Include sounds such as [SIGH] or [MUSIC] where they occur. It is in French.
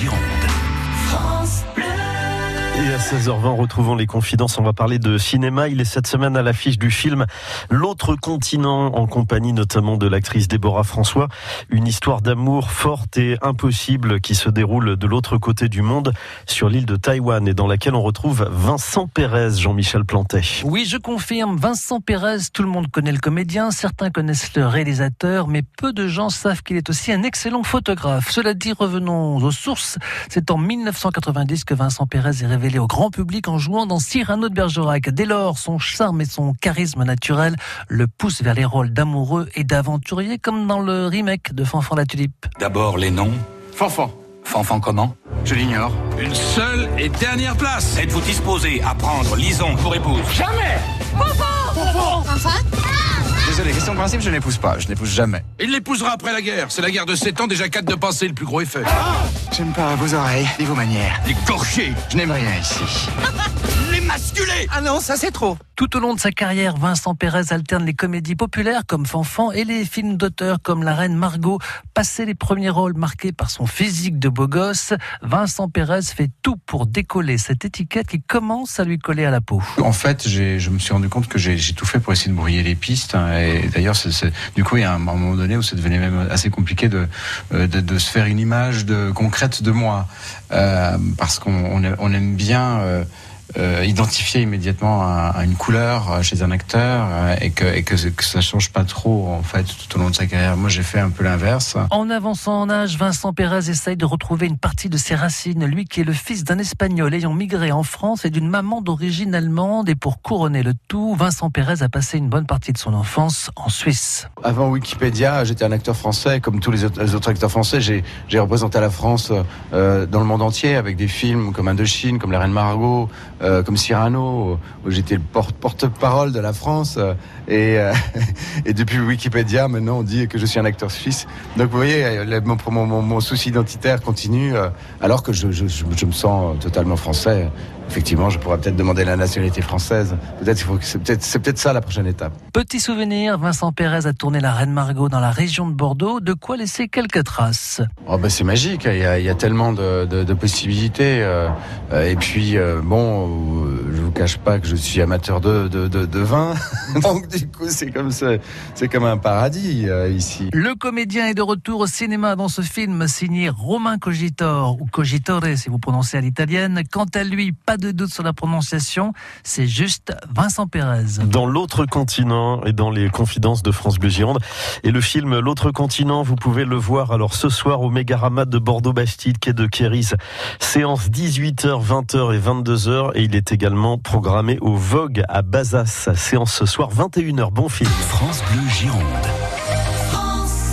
Gironde. Et à 16h20, retrouvons les confidences. On va parler de cinéma. Il est cette semaine à l'affiche du film L'autre continent, en compagnie notamment de l'actrice Déborah François. Une histoire d'amour forte et impossible qui se déroule de l'autre côté du monde, sur l'île de Taïwan, et dans laquelle on retrouve Vincent Pérez, Jean-Michel Plantet. Oui, je confirme. Vincent Pérez, tout le monde connaît le comédien, certains connaissent le réalisateur, mais peu de gens savent qu'il est aussi un excellent photographe. Cela dit, revenons aux sources. C'est en 1990 que Vincent Pérez est révélé au grand public en jouant dans Cyrano de Bergerac. Dès lors, son charme et son charisme naturel le poussent vers les rôles d'amoureux et d'aventuriers, comme dans le remake de Fanfan la Tulipe. D'abord les noms. Fanfan, Fanfan comment? Je l'ignore. Une seule et dernière place. Êtes-vous disposé à prendre Lison pour épouse? Désolé, question de principe, je n'épouse pas. Je n'épouse jamais. Il l'épousera après la guerre. C'est la guerre de 7 ans, déjà 4 de passé, le plus gros effet. J'aime pas vos oreilles et vos manières. Écorché Je n'aime rien ici. [LAUGHS] Ah non, ça c'est trop. Tout au long de sa carrière, Vincent Pérez alterne les comédies populaires comme Fanfan et les films d'auteur comme La Reine Margot. Passé les premiers rôles marqués par son physique de beau gosse, Vincent Pérez fait tout pour décoller cette étiquette qui commence à lui coller à la peau. En fait, je me suis rendu compte que j'ai tout fait pour essayer de brouiller les pistes. hein, Et d'ailleurs, du coup, il y a un, moment donné où ça devenait même assez compliqué de, euh, de, de se faire une image de, concrète de moi. Euh, parce qu'on on aime bien euh, euh, identifier immédiatement à, à une couleur euh, chez un acteur euh, et, que, et que, que ça change pas trop, en fait, tout au long de sa carrière. Moi, j'ai fait un peu l'inverse. En avançant en âge, Vincent Pérez essaye de retrouver une partie de ses racines, lui qui est le fils d'un Espagnol ayant migré en France et d'une maman d'origine allemande. Et pour couronner le tout, Vincent Pérez a passé une bonne partie de son enfance en Suisse. Avant Wikipédia, j'étais un acteur français, comme tous les autres, les autres acteurs français. J'ai j'ai représenté la France euh, dans le monde entier avec des films comme Indochine, comme La Reine Margot, euh, comme Cyrano, où j'étais le porte- porte-parole de la France. euh, et, euh, [LAUGHS] et depuis Wikipédia, maintenant, on dit que je suis un acteur suisse. Donc, vous voyez, mon, souci identitaire continue, alors que je me sens totalement français. Effectivement, je pourrais peut-être demander la nationalité française. Peut-être, c'est peut-être, ça la prochaine étape. Petit souvenir, Vincent Pérez a tourné La Reine Margot dans la région de Bordeaux, de quoi laisser quelques traces. Oh bah c'est magique, il y a, il y a tellement de, de- de possibilités. euh, euh, et puis, euh, bon, cache pas que je suis amateur de, de, de, de vin. [LAUGHS] Donc du coup, c'est comme, ça- c'est comme un paradis euh, ici. Le comédien est de retour au cinéma dans ce film signé Romain Cogitor, ou Cogitore si vous prononcez à l'italienne. Quant à lui, pas de doute sur la prononciation, c'est juste Vincent Pérez. Dans l'autre continent et dans les confidences de France Bleu Gironde. Et le film L'autre continent, vous pouvez le voir alors ce soir au Mégarama de Bordeaux-Bastide, quai de Kéris. Séance 18h, 20h et 22h. Et il est également programmé au Vogue à Bazas. Séance ce soir 21h. Bon film. France Bleu Gironde.